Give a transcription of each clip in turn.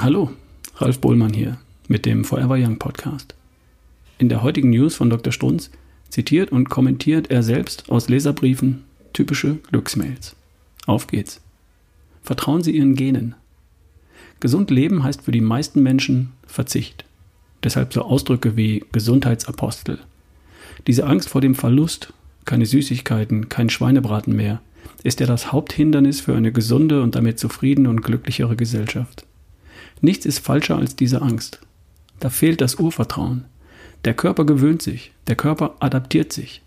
Hallo, Ralf Bohlmann hier mit dem Forever Young Podcast. In der heutigen News von Dr. Strunz zitiert und kommentiert er selbst aus Leserbriefen typische Glücksmails. Auf geht's. Vertrauen Sie Ihren Genen. Gesund leben heißt für die meisten Menschen Verzicht. Deshalb so Ausdrücke wie Gesundheitsapostel. Diese Angst vor dem Verlust, keine Süßigkeiten, kein Schweinebraten mehr, ist ja das Haupthindernis für eine gesunde und damit zufriedene und glücklichere Gesellschaft. Nichts ist falscher als diese Angst. Da fehlt das Urvertrauen. Der Körper gewöhnt sich, der Körper adaptiert sich.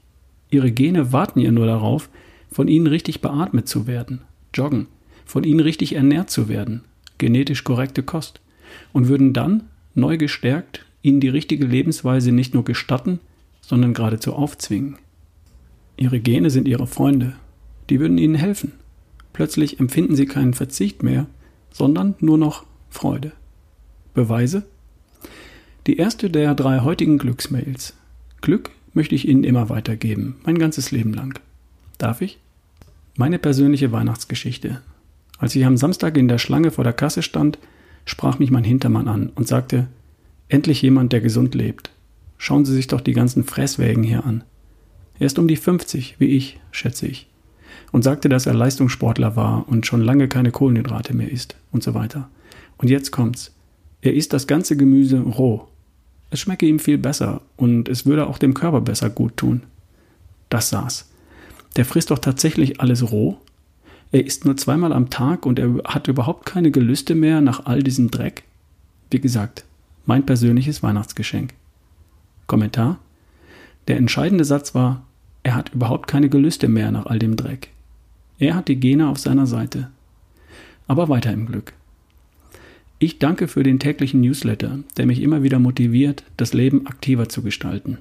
Ihre Gene warten ja nur darauf, von ihnen richtig beatmet zu werden, joggen, von ihnen richtig ernährt zu werden, genetisch korrekte Kost, und würden dann, neu gestärkt, ihnen die richtige Lebensweise nicht nur gestatten, sondern geradezu aufzwingen. Ihre Gene sind ihre Freunde, die würden ihnen helfen. Plötzlich empfinden sie keinen Verzicht mehr, sondern nur noch Freude. Beweise? Die erste der drei heutigen Glücksmails. Glück möchte ich Ihnen immer weitergeben, mein ganzes Leben lang. Darf ich? Meine persönliche Weihnachtsgeschichte. Als ich am Samstag in der Schlange vor der Kasse stand, sprach mich mein Hintermann an und sagte, endlich jemand, der gesund lebt. Schauen Sie sich doch die ganzen Fresswägen hier an. Er ist um die 50, wie ich, schätze ich. Und sagte, dass er Leistungssportler war und schon lange keine Kohlenhydrate mehr isst und so weiter. Und jetzt kommt's. Er isst das ganze Gemüse roh. Es schmecke ihm viel besser und es würde auch dem Körper besser gut tun. Das saß. Der frisst doch tatsächlich alles roh? Er isst nur zweimal am Tag und er hat überhaupt keine Gelüste mehr nach all diesem Dreck? Wie gesagt, mein persönliches Weihnachtsgeschenk. Kommentar? Der entscheidende Satz war, er hat überhaupt keine Gelüste mehr nach all dem Dreck. Er hat die Gene auf seiner Seite. Aber weiter im Glück. Ich danke für den täglichen Newsletter, der mich immer wieder motiviert, das Leben aktiver zu gestalten.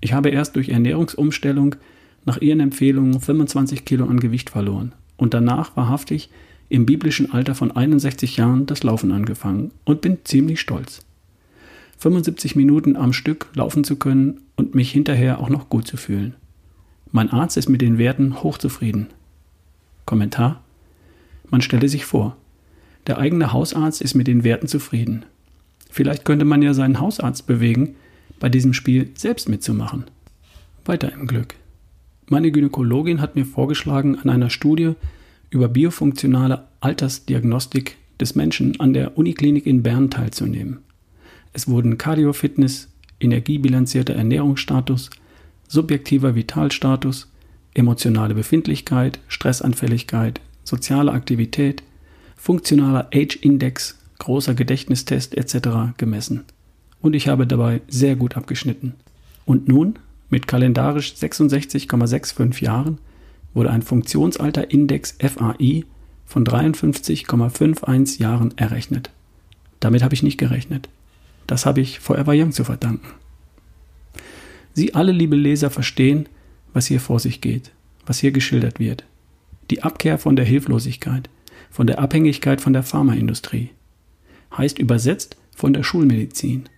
Ich habe erst durch Ernährungsumstellung nach Ihren Empfehlungen 25 Kilo an Gewicht verloren und danach wahrhaftig im biblischen Alter von 61 Jahren das Laufen angefangen und bin ziemlich stolz. 75 Minuten am Stück laufen zu können und mich hinterher auch noch gut zu fühlen. Mein Arzt ist mit den Werten hochzufrieden. Kommentar? Man stelle sich vor, der eigene Hausarzt ist mit den Werten zufrieden. Vielleicht könnte man ja seinen Hausarzt bewegen, bei diesem Spiel selbst mitzumachen. Weiter im Glück. Meine Gynäkologin hat mir vorgeschlagen, an einer Studie über biofunktionale Altersdiagnostik des Menschen an der Uniklinik in Bern teilzunehmen. Es wurden Cardiofitness, energiebilanzierter Ernährungsstatus, subjektiver Vitalstatus, emotionale Befindlichkeit, Stressanfälligkeit, soziale Aktivität, funktionaler Age-Index, großer Gedächtnistest etc. gemessen. Und ich habe dabei sehr gut abgeschnitten. Und nun, mit kalendarisch 66,65 Jahren, wurde ein Funktionsalter-Index FAI von 53,51 Jahren errechnet. Damit habe ich nicht gerechnet. Das habe ich Forever Young zu verdanken. Sie alle, liebe Leser, verstehen, was hier vor sich geht, was hier geschildert wird. Die Abkehr von der Hilflosigkeit, von der Abhängigkeit von der Pharmaindustrie. Heißt übersetzt von der Schulmedizin.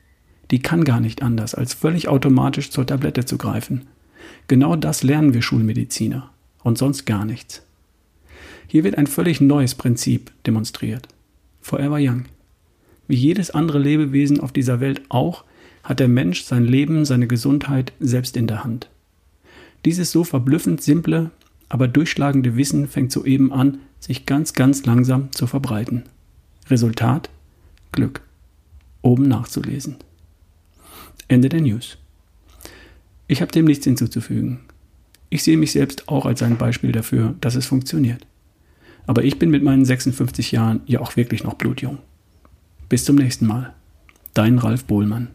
Die kann gar nicht anders, als völlig automatisch zur Tablette zu greifen. Genau das lernen wir Schulmediziner und sonst gar nichts. Hier wird ein völlig neues Prinzip demonstriert. Forever Young. Wie jedes andere Lebewesen auf dieser Welt auch, hat der Mensch sein Leben, seine Gesundheit selbst in der Hand. Dieses so verblüffend simple, aber durchschlagende Wissen fängt soeben an, sich ganz, ganz langsam zu verbreiten. Resultat? Glück. Oben nachzulesen. Ende der News. Ich habe dem nichts hinzuzufügen. Ich sehe mich selbst auch als ein Beispiel dafür, dass es funktioniert. Aber ich bin mit meinen 56 Jahren ja auch wirklich noch blutjung. Bis zum nächsten Mal. Dein Ralf Bohlmann.